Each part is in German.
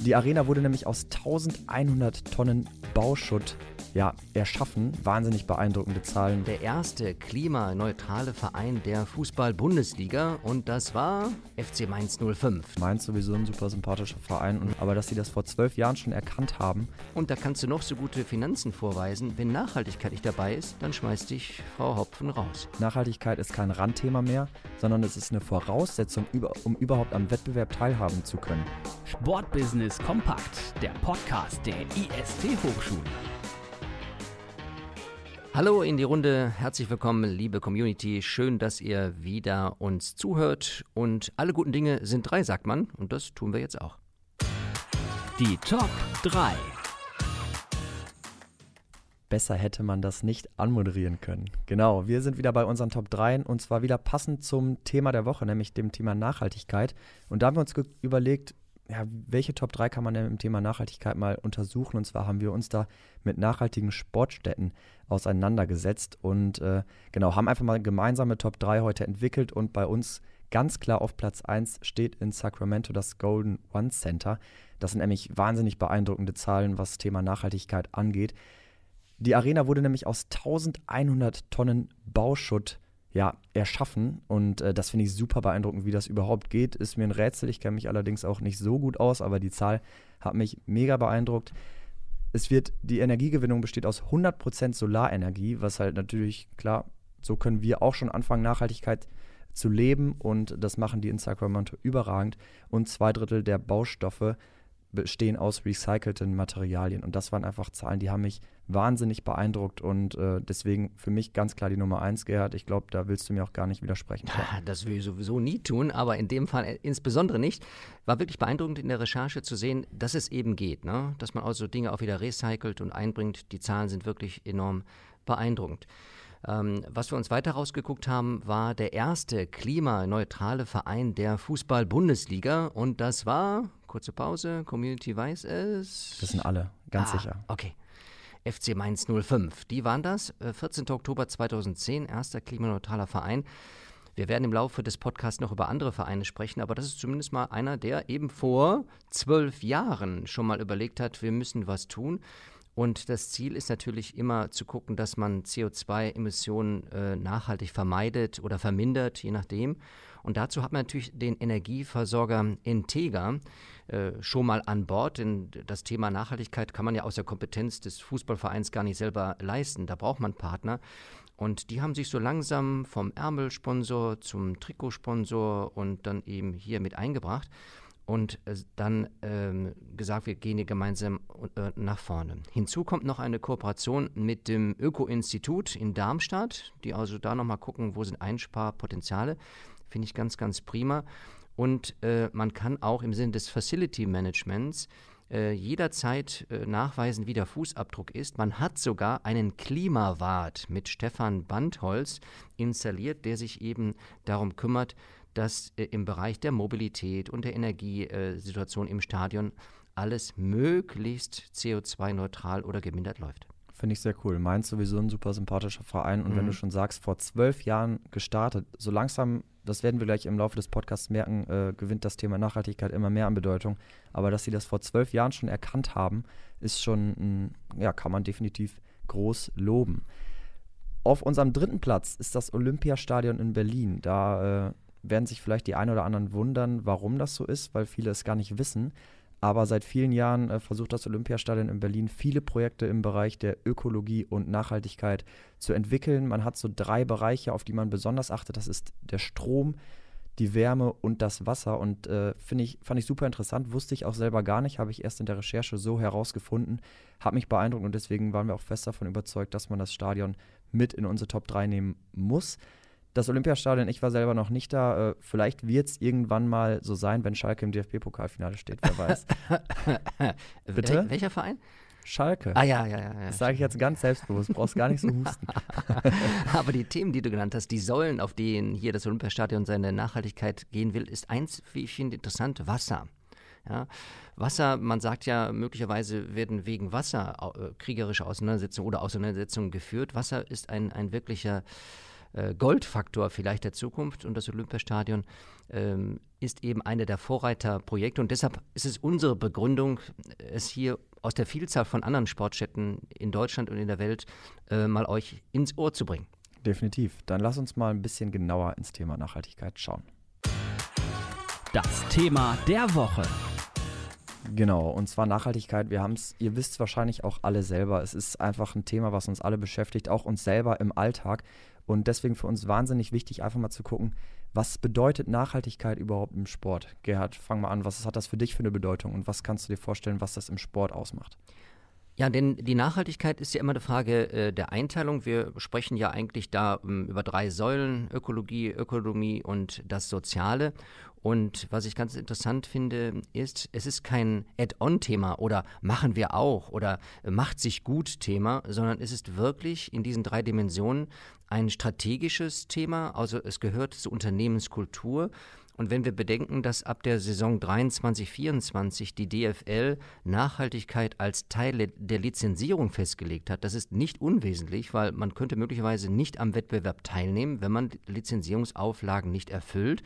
Die Arena wurde nämlich aus 1100 Tonnen Bauschutt ja, erschaffen. Wahnsinnig beeindruckende Zahlen. Der erste klimaneutrale Verein der Fußball-Bundesliga und das war FC Mainz 05. Mainz sowieso ein super sympathischer Verein, aber dass sie das vor zwölf Jahren schon erkannt haben. Und da kannst du noch so gute Finanzen vorweisen. Wenn Nachhaltigkeit nicht dabei ist, dann schmeißt dich Frau Hopfen raus. Nachhaltigkeit ist kein Randthema mehr, sondern es ist eine Voraussetzung, um überhaupt am Wettbewerb teilhaben zu können. Sportbusiness kompakt, der Podcast der IST Hochschule. Hallo in die Runde, herzlich willkommen, liebe Community. Schön, dass ihr wieder uns zuhört. Und alle guten Dinge sind drei, sagt man. Und das tun wir jetzt auch. Die Top 3. Besser hätte man das nicht anmoderieren können. Genau, wir sind wieder bei unseren Top 3 und zwar wieder passend zum Thema der Woche, nämlich dem Thema Nachhaltigkeit. Und da haben wir uns überlegt, ja, welche Top 3 kann man denn im Thema Nachhaltigkeit mal untersuchen? Und zwar haben wir uns da mit nachhaltigen Sportstätten auseinandergesetzt und äh, genau, haben einfach mal gemeinsame Top 3 heute entwickelt und bei uns ganz klar auf Platz 1 steht in Sacramento das Golden One Center. Das sind nämlich wahnsinnig beeindruckende Zahlen, was Thema Nachhaltigkeit angeht. Die Arena wurde nämlich aus 1100 Tonnen Bauschutt ja, erschaffen. Und äh, das finde ich super beeindruckend, wie das überhaupt geht. Ist mir ein Rätsel. Ich kenne mich allerdings auch nicht so gut aus, aber die Zahl hat mich mega beeindruckt. Es wird, die Energiegewinnung besteht aus 100% Solarenergie, was halt natürlich, klar, so können wir auch schon anfangen, Nachhaltigkeit zu leben und das machen die in Sacramento überragend. Und zwei Drittel der Baustoffe bestehen aus recycelten Materialien. Und das waren einfach Zahlen, die haben mich wahnsinnig beeindruckt und äh, deswegen für mich ganz klar die Nummer eins, Gerhard. Ich glaube, da willst du mir auch gar nicht widersprechen. Das will ich sowieso nie tun, aber in dem Fall insbesondere nicht. War wirklich beeindruckend in der Recherche zu sehen, dass es eben geht, ne? dass man also Dinge auch wieder recycelt und einbringt. Die Zahlen sind wirklich enorm beeindruckend. Ähm, was wir uns weiter rausgeguckt haben, war der erste klimaneutrale Verein der Fußball-Bundesliga und das war, kurze Pause, Community weiß es. Das sind alle, ganz ah, sicher. Okay. FC Mainz 05. Die waren das. 14. Äh, Oktober 2010, erster klimaneutraler Verein. Wir werden im Laufe des Podcasts noch über andere Vereine sprechen, aber das ist zumindest mal einer, der eben vor zwölf Jahren schon mal überlegt hat, wir müssen was tun. Und das Ziel ist natürlich immer zu gucken, dass man CO2-Emissionen äh, nachhaltig vermeidet oder vermindert, je nachdem. Und dazu hat man natürlich den Energieversorger Integra äh, schon mal an Bord, denn das Thema Nachhaltigkeit kann man ja aus der Kompetenz des Fußballvereins gar nicht selber leisten. Da braucht man Partner. Und die haben sich so langsam vom Ärmelsponsor zum Trikotsponsor und dann eben hier mit eingebracht und äh, dann ähm, gesagt, wir gehen hier gemeinsam äh, nach vorne. Hinzu kommt noch eine Kooperation mit dem Öko-Institut in Darmstadt, die also da nochmal gucken, wo sind Einsparpotenziale. Finde ich ganz, ganz prima. Und äh, man kann auch im Sinne des Facility Managements äh, jederzeit äh, nachweisen, wie der Fußabdruck ist. Man hat sogar einen Klimawart mit Stefan Bandholz installiert, der sich eben darum kümmert, dass äh, im Bereich der Mobilität und der Energiesituation im Stadion alles möglichst CO2-neutral oder gemindert läuft. Finde ich sehr cool. Mainz sowieso ein super sympathischer Verein. Und mhm. wenn du schon sagst, vor zwölf Jahren gestartet, so langsam, das werden wir gleich im Laufe des Podcasts merken, äh, gewinnt das Thema Nachhaltigkeit immer mehr an Bedeutung. Aber dass sie das vor zwölf Jahren schon erkannt haben, ist schon, ja, kann man definitiv groß loben. Auf unserem dritten Platz ist das Olympiastadion in Berlin. Da äh, werden sich vielleicht die einen oder anderen wundern, warum das so ist, weil viele es gar nicht wissen. Aber seit vielen Jahren äh, versucht das Olympiastadion in Berlin viele Projekte im Bereich der Ökologie und Nachhaltigkeit zu entwickeln. Man hat so drei Bereiche, auf die man besonders achtet. Das ist der Strom, die Wärme und das Wasser. Und äh, ich, fand ich super interessant, wusste ich auch selber gar nicht, habe ich erst in der Recherche so herausgefunden, hat mich beeindruckt und deswegen waren wir auch fest davon überzeugt, dass man das Stadion mit in unsere Top 3 nehmen muss das Olympiastadion, ich war selber noch nicht da. Äh, vielleicht wird es irgendwann mal so sein, wenn Schalke im DFB-Pokalfinale steht, wer weiß. Bitte? Wel welcher Verein? Schalke. Ah ja, ja, ja. Das sage ich jetzt ganz selbstbewusst, brauchst gar nicht so husten. Aber die Themen, die du genannt hast, die Säulen, auf denen hier das Olympiastadion seine Nachhaltigkeit gehen will, ist eins, wie ich finde, interessant, Wasser. Ja, Wasser, man sagt ja, möglicherweise werden wegen Wasser äh, kriegerische Auseinandersetzungen oder Auseinandersetzungen geführt. Wasser ist ein, ein wirklicher Goldfaktor vielleicht der Zukunft und das Olympiastadion ähm, ist eben eine der Vorreiterprojekte und deshalb ist es unsere Begründung, es hier aus der Vielzahl von anderen Sportstätten in Deutschland und in der Welt äh, mal euch ins Ohr zu bringen. Definitiv. Dann lass uns mal ein bisschen genauer ins Thema Nachhaltigkeit schauen. Das Thema der Woche. Genau, und zwar Nachhaltigkeit. Wir haben es, ihr wisst es wahrscheinlich auch alle selber. Es ist einfach ein Thema, was uns alle beschäftigt, auch uns selber im Alltag. Und deswegen für uns wahnsinnig wichtig, einfach mal zu gucken, was bedeutet Nachhaltigkeit überhaupt im Sport? Gerhard, fang mal an. Was hat das für dich für eine Bedeutung und was kannst du dir vorstellen, was das im Sport ausmacht? Ja, denn die Nachhaltigkeit ist ja immer eine Frage äh, der Einteilung. Wir sprechen ja eigentlich da ähm, über drei Säulen, Ökologie, Ökonomie und das Soziale. Und was ich ganz interessant finde, ist, es ist kein Add-on-Thema oder machen wir auch oder macht sich gut Thema, sondern es ist wirklich in diesen drei Dimensionen ein strategisches Thema. Also es gehört zur Unternehmenskultur. Und wenn wir bedenken, dass ab der Saison 23-24 die DFL Nachhaltigkeit als Teil der Lizenzierung festgelegt hat, das ist nicht unwesentlich, weil man könnte möglicherweise nicht am Wettbewerb teilnehmen, wenn man Lizenzierungsauflagen nicht erfüllt.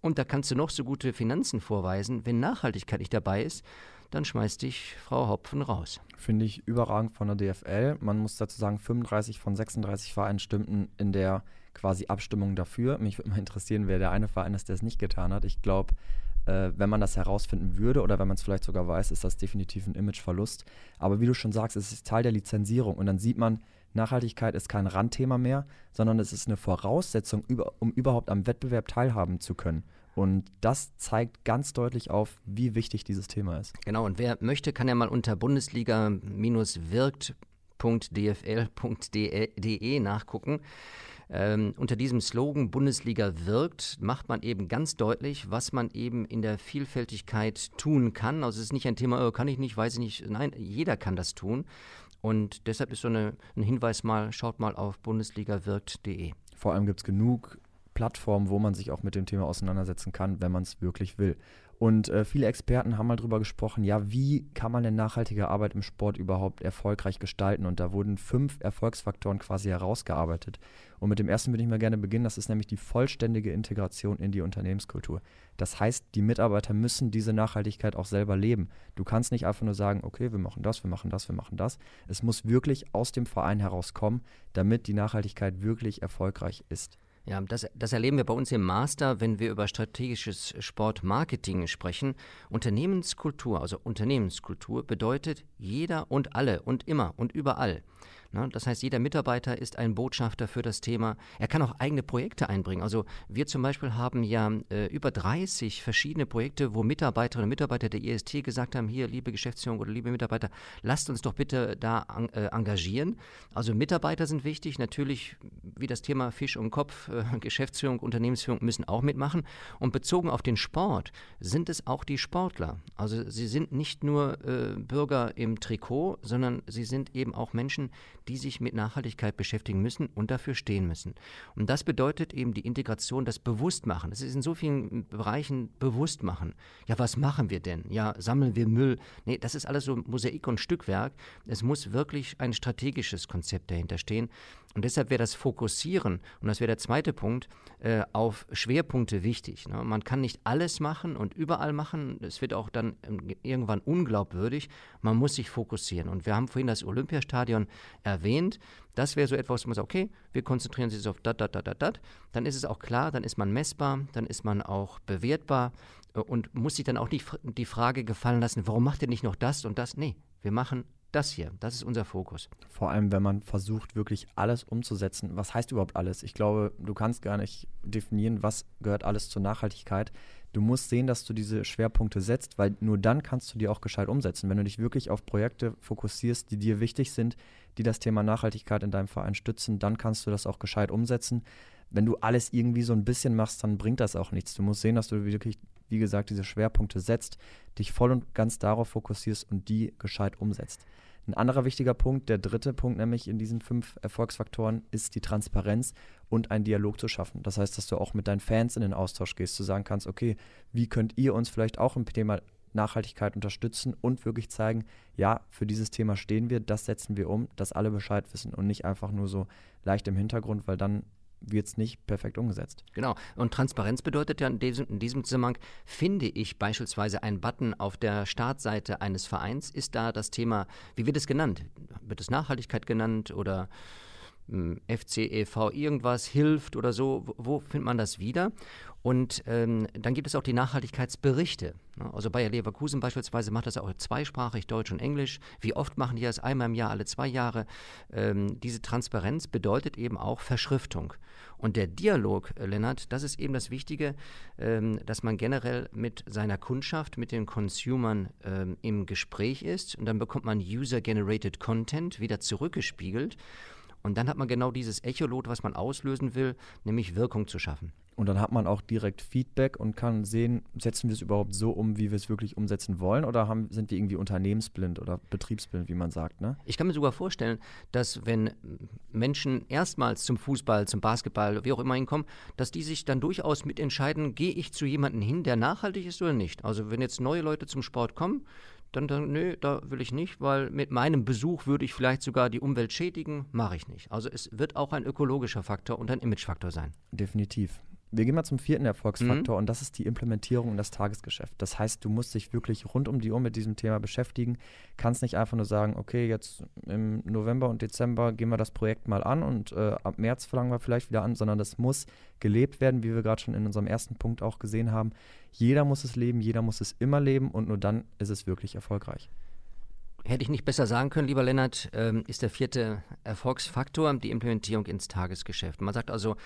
Und da kannst du noch so gute Finanzen vorweisen. Wenn Nachhaltigkeit nicht dabei ist, dann schmeißt dich Frau Hopfen raus. Finde ich überragend von der DFL. Man muss dazu sagen, 35 von 36 Vereinen stimmten in der quasi Abstimmung dafür. Mich würde mal interessieren, wer der eine Verein ist, der es nicht getan hat. Ich glaube, äh, wenn man das herausfinden würde oder wenn man es vielleicht sogar weiß, ist das definitiv ein Imageverlust. Aber wie du schon sagst, es ist Teil der Lizenzierung und dann sieht man, Nachhaltigkeit ist kein Randthema mehr, sondern es ist eine Voraussetzung, um überhaupt am Wettbewerb teilhaben zu können. Und das zeigt ganz deutlich auf, wie wichtig dieses Thema ist. Genau, und wer möchte, kann ja mal unter bundesliga-wirkt.dfl.de nachgucken. Ähm, unter diesem Slogan Bundesliga wirkt, macht man eben ganz deutlich, was man eben in der Vielfältigkeit tun kann. Also es ist nicht ein Thema, oh, kann ich nicht, weiß ich nicht. Nein, jeder kann das tun. Und deshalb ist so eine, ein Hinweis mal, schaut mal auf bundesligawirkt.de. Vor allem gibt es genug Plattformen, wo man sich auch mit dem Thema auseinandersetzen kann, wenn man es wirklich will. Und äh, viele Experten haben mal darüber gesprochen, ja, wie kann man denn nachhaltige Arbeit im Sport überhaupt erfolgreich gestalten? Und da wurden fünf Erfolgsfaktoren quasi herausgearbeitet. Und mit dem ersten würde ich mal gerne beginnen, das ist nämlich die vollständige Integration in die Unternehmenskultur. Das heißt, die Mitarbeiter müssen diese Nachhaltigkeit auch selber leben. Du kannst nicht einfach nur sagen, okay, wir machen das, wir machen das, wir machen das. Es muss wirklich aus dem Verein herauskommen, damit die Nachhaltigkeit wirklich erfolgreich ist. Ja, das, das erleben wir bei uns im Master, wenn wir über strategisches Sportmarketing sprechen. Unternehmenskultur, also Unternehmenskultur bedeutet jeder und alle und immer und überall. Ne? Das heißt, jeder Mitarbeiter ist ein Botschafter für das Thema. Er kann auch eigene Projekte einbringen. Also wir zum Beispiel haben ja äh, über 30 verschiedene Projekte, wo Mitarbeiterinnen und Mitarbeiter der IST gesagt haben, hier, liebe Geschäftsführung oder liebe Mitarbeiter, lasst uns doch bitte da an, äh, engagieren. Also Mitarbeiter sind wichtig. Natürlich, wie das Thema Fisch und Kopf, äh, Geschäftsführung, Unternehmensführung müssen auch mitmachen. Und bezogen auf den Sport sind es auch die Sportler. Also sie sind nicht nur äh, Bürger im Trikot, sondern sie sind eben auch Menschen, die sich mit Nachhaltigkeit beschäftigen müssen und dafür stehen müssen. Und das bedeutet eben die Integration, das Bewusstmachen. Das ist in so vielen Bereichen Bewusstmachen. Ja, was machen wir denn? Ja, sammeln wir Müll? Nee, das ist alles so Mosaik und Stückwerk. Es muss wirklich ein strategisches Konzept dahinter stehen. Und deshalb wäre das Fokussieren, und das wäre der zweite Punkt, äh, auf Schwerpunkte wichtig. Ne? Man kann nicht alles machen und überall machen. Es wird auch dann ähm, irgendwann unglaubwürdig. Man muss sich fokussieren. Und wir haben vorhin das Olympiastadion erwähnt. Das wäre so etwas, wo man sagt, okay, wir konzentrieren uns auf dat, dat, dat, dat, dat. Dann ist es auch klar, dann ist man messbar, dann ist man auch bewertbar äh, und muss sich dann auch nicht die Frage gefallen lassen, warum macht ihr nicht noch das und das? Nee, wir machen das hier, das ist unser Fokus. Vor allem, wenn man versucht, wirklich alles umzusetzen. Was heißt überhaupt alles? Ich glaube, du kannst gar nicht definieren, was gehört alles zur Nachhaltigkeit. Du musst sehen, dass du diese Schwerpunkte setzt, weil nur dann kannst du die auch gescheit umsetzen. Wenn du dich wirklich auf Projekte fokussierst, die dir wichtig sind, die das Thema Nachhaltigkeit in deinem Verein stützen, dann kannst du das auch gescheit umsetzen. Wenn du alles irgendwie so ein bisschen machst, dann bringt das auch nichts. Du musst sehen, dass du wirklich, wie gesagt, diese Schwerpunkte setzt, dich voll und ganz darauf fokussierst und die gescheit umsetzt. Ein anderer wichtiger Punkt, der dritte Punkt nämlich in diesen fünf Erfolgsfaktoren, ist die Transparenz und einen Dialog zu schaffen. Das heißt, dass du auch mit deinen Fans in den Austausch gehst, zu sagen kannst, okay, wie könnt ihr uns vielleicht auch im Thema Nachhaltigkeit unterstützen und wirklich zeigen, ja, für dieses Thema stehen wir, das setzen wir um, dass alle Bescheid wissen und nicht einfach nur so leicht im Hintergrund, weil dann wird es nicht perfekt umgesetzt. Genau. Und Transparenz bedeutet ja in diesem, in diesem Zusammenhang, finde ich beispielsweise einen Button auf der Startseite eines Vereins, ist da das Thema, wie wird es genannt? Wird es Nachhaltigkeit genannt oder FCEV irgendwas hilft oder so? Wo, wo findet man das wieder? Und ähm, dann gibt es auch die Nachhaltigkeitsberichte. Ne? Also Bayer Leverkusen beispielsweise macht das auch zweisprachig, Deutsch und Englisch. Wie oft machen die das? Einmal im Jahr, alle zwei Jahre. Ähm, diese Transparenz bedeutet eben auch Verschriftung. Und der Dialog, äh, Lennart, das ist eben das Wichtige, ähm, dass man generell mit seiner Kundschaft, mit den Consumern ähm, im Gespräch ist. Und dann bekommt man User-Generated Content wieder zurückgespiegelt. Und dann hat man genau dieses Echolot, was man auslösen will, nämlich Wirkung zu schaffen. Und dann hat man auch direkt Feedback und kann sehen, setzen wir es überhaupt so um, wie wir es wirklich umsetzen wollen oder haben, sind wir irgendwie unternehmensblind oder betriebsblind, wie man sagt. Ne? Ich kann mir sogar vorstellen, dass wenn Menschen erstmals zum Fußball, zum Basketball, wie auch immer hinkommen, dass die sich dann durchaus mitentscheiden, gehe ich zu jemandem hin, der nachhaltig ist oder nicht. Also wenn jetzt neue Leute zum Sport kommen, dann, dann nö, da will ich nicht, weil mit meinem Besuch würde ich vielleicht sogar die Umwelt schädigen, mache ich nicht. Also es wird auch ein ökologischer Faktor und ein Imagefaktor sein. Definitiv. Wir gehen mal zum vierten Erfolgsfaktor mhm. und das ist die Implementierung in das Tagesgeschäft. Das heißt, du musst dich wirklich rund um die Uhr mit diesem Thema beschäftigen. Kannst nicht einfach nur sagen, okay, jetzt im November und Dezember gehen wir das Projekt mal an und äh, ab März verlangen wir vielleicht wieder an, sondern das muss gelebt werden, wie wir gerade schon in unserem ersten Punkt auch gesehen haben. Jeder muss es leben, jeder muss es immer leben und nur dann ist es wirklich erfolgreich hätte ich nicht besser sagen können, lieber Lennart, ähm, ist der vierte Erfolgsfaktor die Implementierung ins Tagesgeschäft. Man sagt also,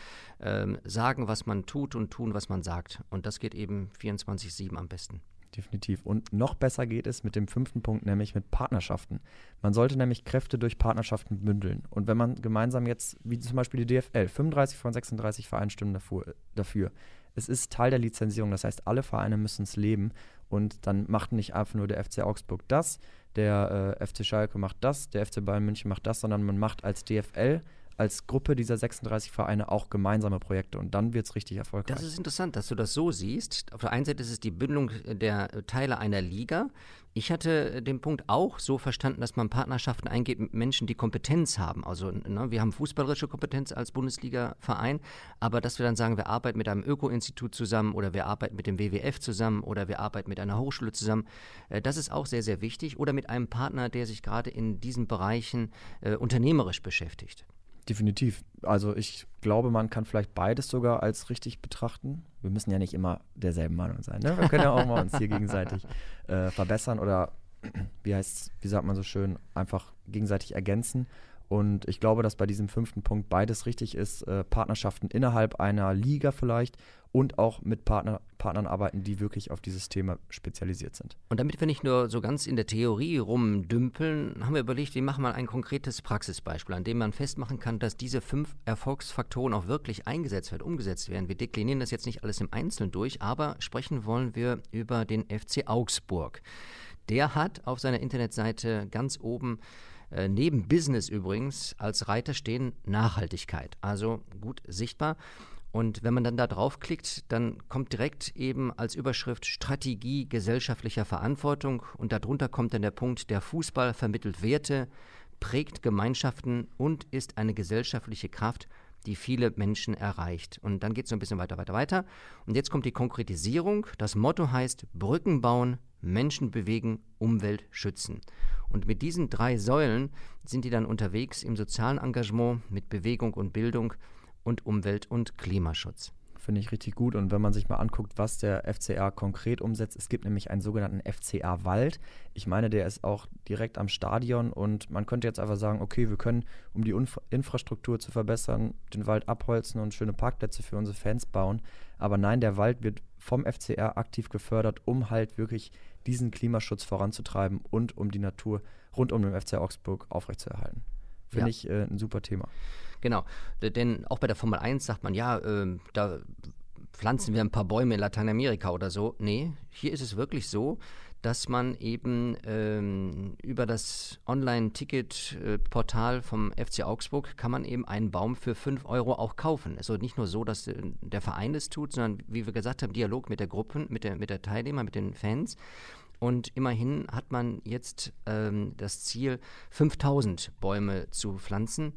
ähm, sagen, was man tut und tun, was man sagt. Und das geht eben 24-7 am besten. Definitiv. Und noch besser geht es mit dem fünften Punkt, nämlich mit Partnerschaften. Man sollte nämlich Kräfte durch Partnerschaften bündeln. Und wenn man gemeinsam jetzt, wie zum Beispiel die DFL, 35 von 36 Vereinen stimmen dafür, dafür. Es ist Teil der Lizenzierung, das heißt, alle Vereine müssen es leben. Und dann macht nicht einfach nur der FC Augsburg das, der äh, FC Schalke macht das, der FC Bayern München macht das, sondern man macht als DFL als Gruppe dieser 36 Vereine auch gemeinsame Projekte und dann wird es richtig erfolgreich. Das ist interessant, dass du das so siehst. Auf der einen Seite ist es die Bindung der Teile einer Liga. Ich hatte den Punkt auch so verstanden, dass man Partnerschaften eingeht mit Menschen, die Kompetenz haben. Also ne, wir haben fußballerische Kompetenz als Bundesliga-Verein, aber dass wir dann sagen, wir arbeiten mit einem Öko-Institut zusammen oder wir arbeiten mit dem WWF zusammen oder wir arbeiten mit einer Hochschule zusammen, äh, das ist auch sehr, sehr wichtig. Oder mit einem Partner, der sich gerade in diesen Bereichen äh, unternehmerisch beschäftigt. Definitiv. Also ich glaube, man kann vielleicht beides sogar als richtig betrachten. Wir müssen ja nicht immer derselben Meinung sein. Ne? Wir können ja auch mal uns hier gegenseitig äh, verbessern oder wie heißt, wie sagt man so schön, einfach gegenseitig ergänzen. Und ich glaube, dass bei diesem fünften Punkt beides richtig ist. Äh, Partnerschaften innerhalb einer Liga vielleicht und auch mit Partner, Partnern arbeiten, die wirklich auf dieses Thema spezialisiert sind. Und damit wir nicht nur so ganz in der Theorie rumdümpeln, haben wir überlegt, wir machen mal ein konkretes Praxisbeispiel, an dem man festmachen kann, dass diese fünf Erfolgsfaktoren auch wirklich eingesetzt werden, umgesetzt werden. Wir deklinieren das jetzt nicht alles im Einzelnen durch, aber sprechen wollen wir über den FC Augsburg. Der hat auf seiner Internetseite ganz oben äh, neben Business übrigens als Reiter stehen Nachhaltigkeit. Also gut sichtbar. Und wenn man dann da draufklickt, dann kommt direkt eben als Überschrift Strategie gesellschaftlicher Verantwortung und darunter kommt dann der Punkt, der Fußball vermittelt Werte, prägt Gemeinschaften und ist eine gesellschaftliche Kraft, die viele Menschen erreicht. Und dann geht es so ein bisschen weiter, weiter, weiter. Und jetzt kommt die Konkretisierung. Das Motto heißt Brücken bauen, Menschen bewegen, Umwelt schützen. Und mit diesen drei Säulen sind die dann unterwegs im sozialen Engagement mit Bewegung und Bildung und Umwelt- und Klimaschutz. Finde ich richtig gut. Und wenn man sich mal anguckt, was der FCA konkret umsetzt, es gibt nämlich einen sogenannten FCA Wald. Ich meine, der ist auch direkt am Stadion und man könnte jetzt einfach sagen, okay, wir können, um die Unf Infrastruktur zu verbessern, den Wald abholzen und schöne Parkplätze für unsere Fans bauen. Aber nein, der Wald wird vom FCA aktiv gefördert, um halt wirklich diesen Klimaschutz voranzutreiben und um die Natur rund um den FC Augsburg aufrechtzuerhalten. Finde ja. ich äh, ein super Thema. Genau, denn auch bei der Formel 1 sagt man, ja, äh, da pflanzen wir ein paar Bäume in Lateinamerika oder so. Nee, hier ist es wirklich so, dass man eben ähm, über das Online-Ticket-Portal vom FC Augsburg kann man eben einen Baum für 5 Euro auch kaufen. Also nicht nur so, dass äh, der Verein es tut, sondern wie wir gesagt haben, Dialog mit der Gruppe, mit der, mit der Teilnehmer, mit den Fans. Und immerhin hat man jetzt ähm, das Ziel, 5000 Bäume zu pflanzen.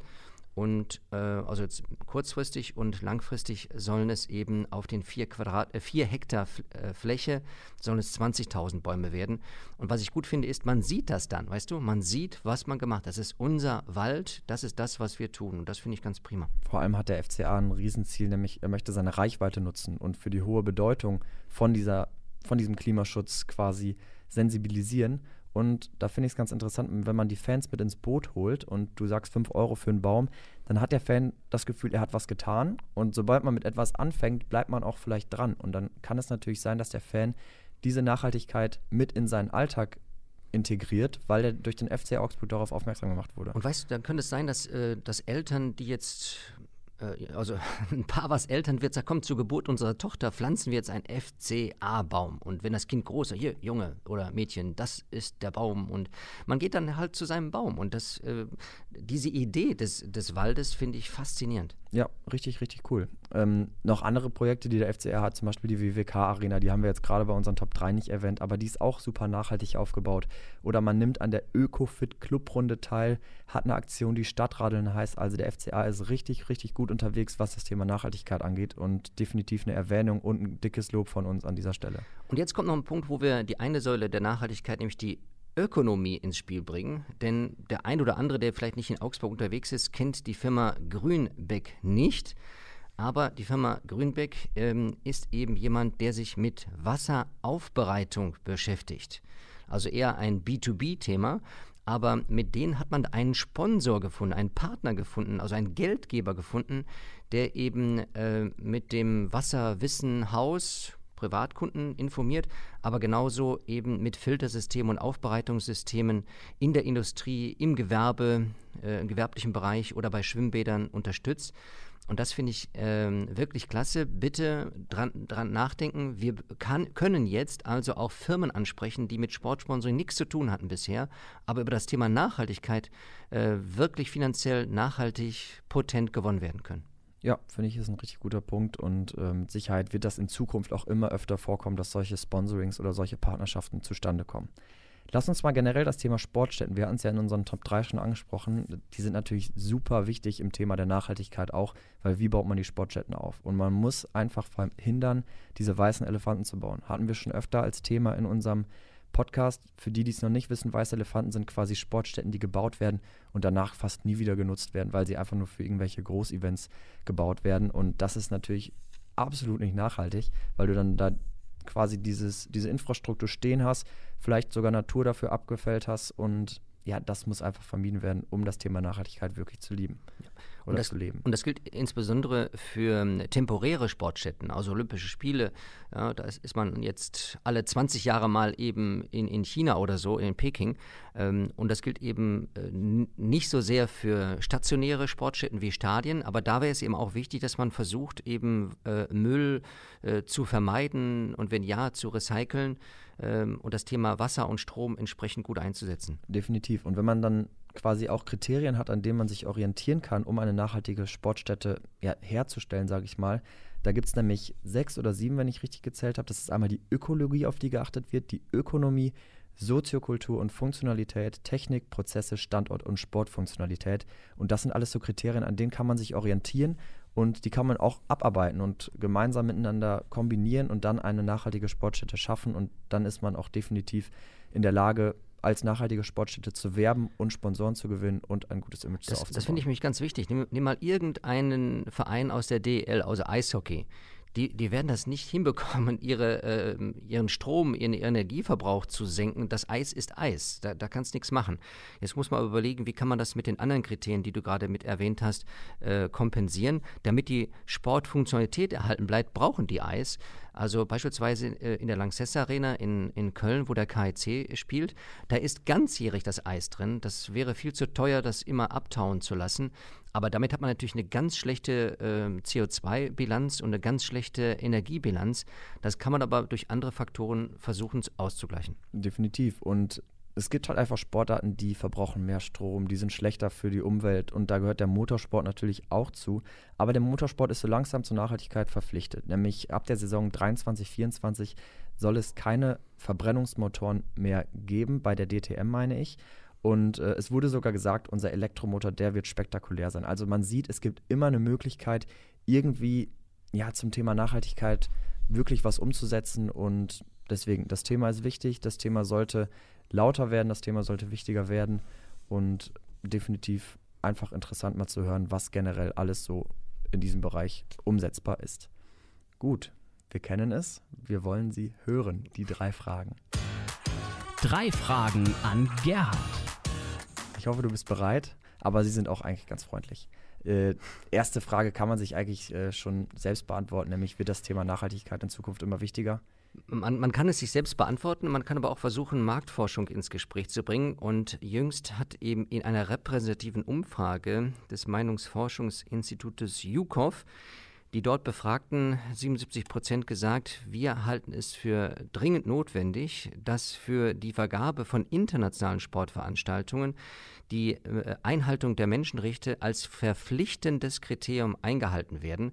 Und äh, also jetzt kurzfristig und langfristig sollen es eben auf den vier, Quadrat, äh, vier Hektar äh, Fläche sollen es 20.000 Bäume werden. Und was ich gut finde, ist, man sieht das dann, weißt du? Man sieht, was man gemacht hat. Das ist unser Wald, das ist das, was wir tun. Und das finde ich ganz prima. Vor allem hat der FCA ein Riesenziel, nämlich er möchte seine Reichweite nutzen und für die hohe Bedeutung von, dieser, von diesem Klimaschutz quasi sensibilisieren und da finde ich es ganz interessant, wenn man die Fans mit ins Boot holt und du sagst 5 Euro für einen Baum, dann hat der Fan das Gefühl, er hat was getan. Und sobald man mit etwas anfängt, bleibt man auch vielleicht dran. Und dann kann es natürlich sein, dass der Fan diese Nachhaltigkeit mit in seinen Alltag integriert, weil er durch den FC Augsburg darauf aufmerksam gemacht wurde. Und weißt du, dann könnte es sein, dass, äh, dass Eltern, die jetzt also ein Paar, was Eltern wird, sagt, komm, zur Geburt unserer Tochter pflanzen wir jetzt einen FCA-Baum. Und wenn das Kind groß ist, hier, Junge oder Mädchen, das ist der Baum. Und man geht dann halt zu seinem Baum. Und das, äh, diese Idee des, des Waldes finde ich faszinierend. Ja, richtig, richtig cool. Ähm, noch andere Projekte, die der FCR hat, zum Beispiel die WWK-Arena, die haben wir jetzt gerade bei unseren Top 3 nicht erwähnt, aber die ist auch super nachhaltig aufgebaut. Oder man nimmt an der Öko-Fit Clubrunde teil, hat eine Aktion, die Stadtradeln heißt. Also der FCA ist richtig, richtig gut unterwegs, was das Thema Nachhaltigkeit angeht und definitiv eine Erwähnung und ein dickes Lob von uns an dieser Stelle. Und jetzt kommt noch ein Punkt, wo wir die eine Säule der Nachhaltigkeit, nämlich die Ökonomie ins Spiel bringen. Denn der ein oder andere, der vielleicht nicht in Augsburg unterwegs ist, kennt die Firma Grünbeck nicht. Aber die Firma Grünbeck ähm, ist eben jemand, der sich mit Wasseraufbereitung beschäftigt. Also eher ein B2B-Thema. Aber mit denen hat man einen Sponsor gefunden, einen Partner gefunden, also einen Geldgeber gefunden, der eben äh, mit dem Wasserwissenhaus Privatkunden informiert, aber genauso eben mit Filtersystemen und Aufbereitungssystemen in der Industrie, im Gewerbe, äh, im gewerblichen Bereich oder bei Schwimmbädern unterstützt. Und das finde ich ähm, wirklich klasse. Bitte dran, dran nachdenken. Wir kann, können jetzt also auch Firmen ansprechen, die mit Sportsponsoring nichts zu tun hatten bisher, aber über das Thema Nachhaltigkeit äh, wirklich finanziell nachhaltig potent gewonnen werden können. Ja, finde ich, ist ein richtig guter Punkt und äh, mit Sicherheit wird das in Zukunft auch immer öfter vorkommen, dass solche Sponsorings oder solche Partnerschaften zustande kommen. Lass uns mal generell das Thema Sportstätten. Wir hatten es ja in unseren Top 3 schon angesprochen. Die sind natürlich super wichtig im Thema der Nachhaltigkeit auch, weil wie baut man die Sportstätten auf? Und man muss einfach verhindern, diese weißen Elefanten zu bauen. Hatten wir schon öfter als Thema in unserem Podcast. Für die, die es noch nicht wissen, Weiße Elefanten sind quasi Sportstätten, die gebaut werden und danach fast nie wieder genutzt werden, weil sie einfach nur für irgendwelche Großevents gebaut werden. Und das ist natürlich absolut nicht nachhaltig, weil du dann da quasi dieses, diese Infrastruktur stehen hast, vielleicht sogar Natur dafür abgefällt hast und ja, das muss einfach vermieden werden, um das Thema Nachhaltigkeit wirklich zu lieben. Ja oder das, zu leben. Und das gilt insbesondere für ähm, temporäre Sportstätten, also Olympische Spiele. Ja, da ist, ist, man jetzt alle 20 Jahre mal eben in, in China oder so, in Peking. Ähm, und das gilt eben äh, nicht so sehr für stationäre Sportstätten wie Stadien, aber da wäre es eben auch wichtig, dass man versucht, eben äh, Müll äh, zu vermeiden und wenn ja, zu recyceln ähm, und das Thema Wasser und Strom entsprechend gut einzusetzen. Definitiv. Und wenn man dann quasi auch Kriterien hat, an denen man sich orientieren kann, um eine nachhaltige Sportstätte ja, herzustellen, sage ich mal. Da gibt es nämlich sechs oder sieben, wenn ich richtig gezählt habe. Das ist einmal die Ökologie, auf die geachtet wird, die Ökonomie, Soziokultur und Funktionalität, Technik, Prozesse, Standort und Sportfunktionalität. Und das sind alles so Kriterien, an denen kann man sich orientieren und die kann man auch abarbeiten und gemeinsam miteinander kombinieren und dann eine nachhaltige Sportstätte schaffen. Und dann ist man auch definitiv in der Lage, als nachhaltige Sportstätte zu werben und Sponsoren zu gewinnen und ein gutes Image das, zu aufzubauen. Das finde ich mich ganz wichtig. Nimm, nimm, mal irgendeinen Verein aus der DL, also Eishockey. Die, die werden das nicht hinbekommen, ihre, äh, ihren Strom, ihren Energieverbrauch zu senken. Das Eis ist Eis. Da, da kannst du nichts machen. Jetzt muss man überlegen, wie kann man das mit den anderen Kriterien, die du gerade mit erwähnt hast, äh, kompensieren. Damit die Sportfunktionalität erhalten bleibt, brauchen die Eis. Also beispielsweise äh, in der Lanxess Arena in, in Köln, wo der KIC spielt, da ist ganzjährig das Eis drin. Das wäre viel zu teuer, das immer abtauen zu lassen. Aber damit hat man natürlich eine ganz schlechte äh, CO2-Bilanz und eine ganz schlechte Energiebilanz. Das kann man aber durch andere Faktoren versuchen auszugleichen. Definitiv. Und es gibt halt einfach Sportarten, die verbrauchen mehr Strom, die sind schlechter für die Umwelt und da gehört der Motorsport natürlich auch zu. Aber der Motorsport ist so langsam zur Nachhaltigkeit verpflichtet. Nämlich ab der Saison 23, 24 soll es keine Verbrennungsmotoren mehr geben, bei der DTM meine ich. Und äh, es wurde sogar gesagt, unser Elektromotor, der wird spektakulär sein. Also man sieht, es gibt immer eine Möglichkeit, irgendwie ja, zum Thema Nachhaltigkeit wirklich was umzusetzen. Und deswegen, das Thema ist wichtig, das Thema sollte lauter werden, das Thema sollte wichtiger werden und definitiv einfach interessant mal zu hören, was generell alles so in diesem Bereich umsetzbar ist. Gut, wir kennen es, wir wollen sie hören, die drei Fragen. Drei Fragen an Gerhard. Ich hoffe, du bist bereit, aber sie sind auch eigentlich ganz freundlich. Äh, erste Frage kann man sich eigentlich äh, schon selbst beantworten, nämlich wird das Thema Nachhaltigkeit in Zukunft immer wichtiger? Man, man, kann es sich selbst beantworten, man kann aber auch versuchen, Marktforschung ins Gespräch zu bringen. Und jüngst hat eben in einer repräsentativen Umfrage des Meinungsforschungsinstitutes UCOV die dort Befragten 77 Prozent gesagt, wir halten es für dringend notwendig, dass für die Vergabe von internationalen Sportveranstaltungen die äh, Einhaltung der Menschenrechte als verpflichtendes Kriterium eingehalten werden.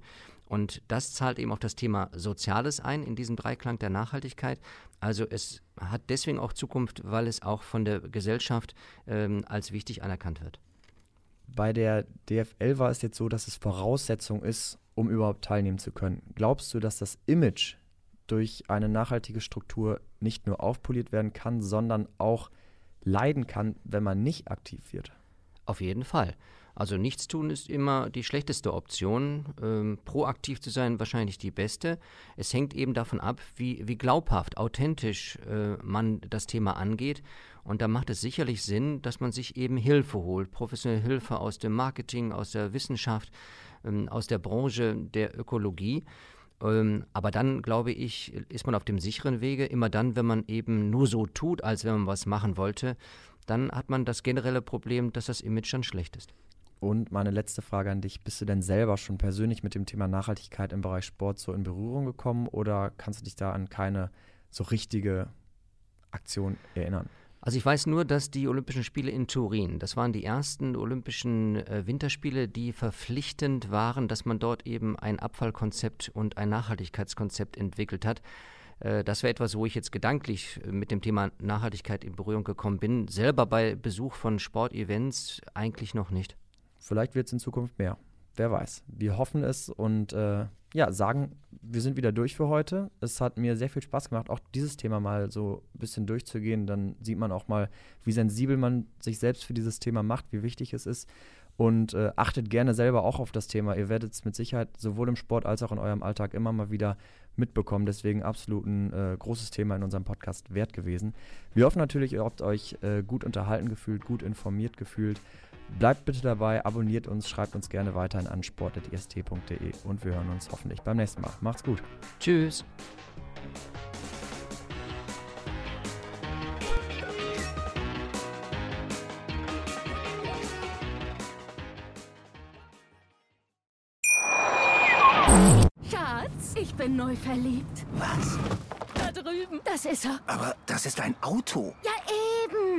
Und das zahlt eben auch das Thema Soziales ein in diesem Dreiklang der Nachhaltigkeit. Also es hat deswegen auch Zukunft, weil es auch von der Gesellschaft ähm, als wichtig anerkannt wird. Bei der DFL war es jetzt so, dass es Voraussetzung ist, um überhaupt teilnehmen zu können. Glaubst du, dass das Image durch eine nachhaltige Struktur nicht nur aufpoliert werden kann, sondern auch leiden kann, wenn man nicht aktiv wird? Auf jeden Fall. Also nichts tun ist immer die schlechteste Option. Ähm, proaktiv zu sein wahrscheinlich die beste. Es hängt eben davon ab, wie, wie glaubhaft, authentisch äh, man das Thema angeht. Und da macht es sicherlich Sinn, dass man sich eben Hilfe holt, professionelle Hilfe aus dem Marketing, aus der Wissenschaft, ähm, aus der Branche der Ökologie. Ähm, aber dann, glaube ich, ist man auf dem sicheren Wege. Immer dann, wenn man eben nur so tut, als wenn man was machen wollte, dann hat man das generelle Problem, dass das Image dann schlecht ist. Und meine letzte Frage an dich, bist du denn selber schon persönlich mit dem Thema Nachhaltigkeit im Bereich Sport so in Berührung gekommen oder kannst du dich da an keine so richtige Aktion erinnern? Also ich weiß nur, dass die Olympischen Spiele in Turin, das waren die ersten Olympischen äh, Winterspiele, die verpflichtend waren, dass man dort eben ein Abfallkonzept und ein Nachhaltigkeitskonzept entwickelt hat. Äh, das wäre etwas, wo ich jetzt gedanklich äh, mit dem Thema Nachhaltigkeit in Berührung gekommen bin. Selber bei Besuch von Sportevents eigentlich noch nicht. Vielleicht wird es in Zukunft mehr. Wer weiß. Wir hoffen es und äh, ja, sagen, wir sind wieder durch für heute. Es hat mir sehr viel Spaß gemacht, auch dieses Thema mal so ein bisschen durchzugehen. Dann sieht man auch mal, wie sensibel man sich selbst für dieses Thema macht, wie wichtig es ist. Und äh, achtet gerne selber auch auf das Thema. Ihr werdet es mit Sicherheit sowohl im Sport als auch in eurem Alltag immer mal wieder mitbekommen. Deswegen absolut ein äh, großes Thema in unserem Podcast wert gewesen. Wir hoffen natürlich, ihr habt euch äh, gut unterhalten gefühlt, gut informiert gefühlt. Bleibt bitte dabei, abonniert uns, schreibt uns gerne weiter an sport.ist.de und wir hören uns hoffentlich beim nächsten Mal. Macht's gut. Tschüss. Schatz, ich bin neu verliebt. Was? Da drüben. Das ist er. Aber das ist ein Auto. Ja,